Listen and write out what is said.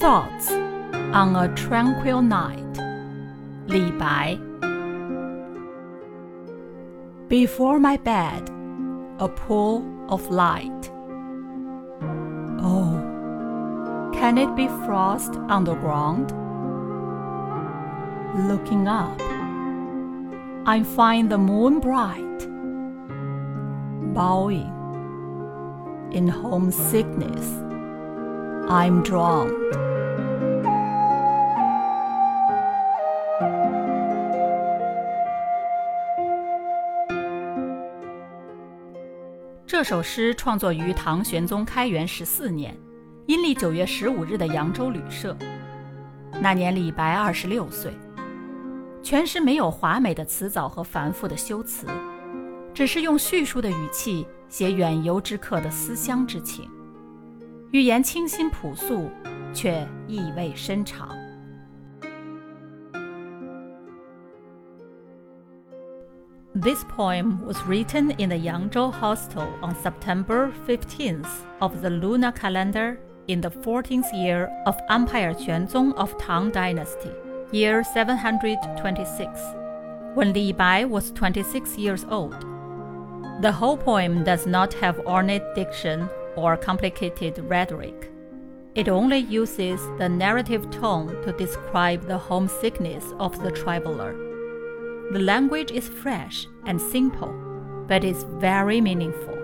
Thoughts on a Tranquil Night, 李白 Before my bed, a pool of light. Oh, can it be frost on the ground? Looking up, I find the moon bright, bowing. In homesickness, I'm drowned. 这首诗创作于唐玄宗开元十四年，阴历九月十五日的扬州旅社。那年李白二十六岁。全诗没有华美的辞藻和繁复的修辞，只是用叙述的语气写远游之客的思乡之情，语言清新朴素，却意味深长。This poem was written in the Yangzhou hostel on September 15th of the lunar calendar in the 14th year of Empire Xuanzong of Tang Dynasty, year 726, when Li Bai was 26 years old. The whole poem does not have ornate diction or complicated rhetoric. It only uses the narrative tone to describe the homesickness of the traveler. The language is fresh and simple, but is very meaningful.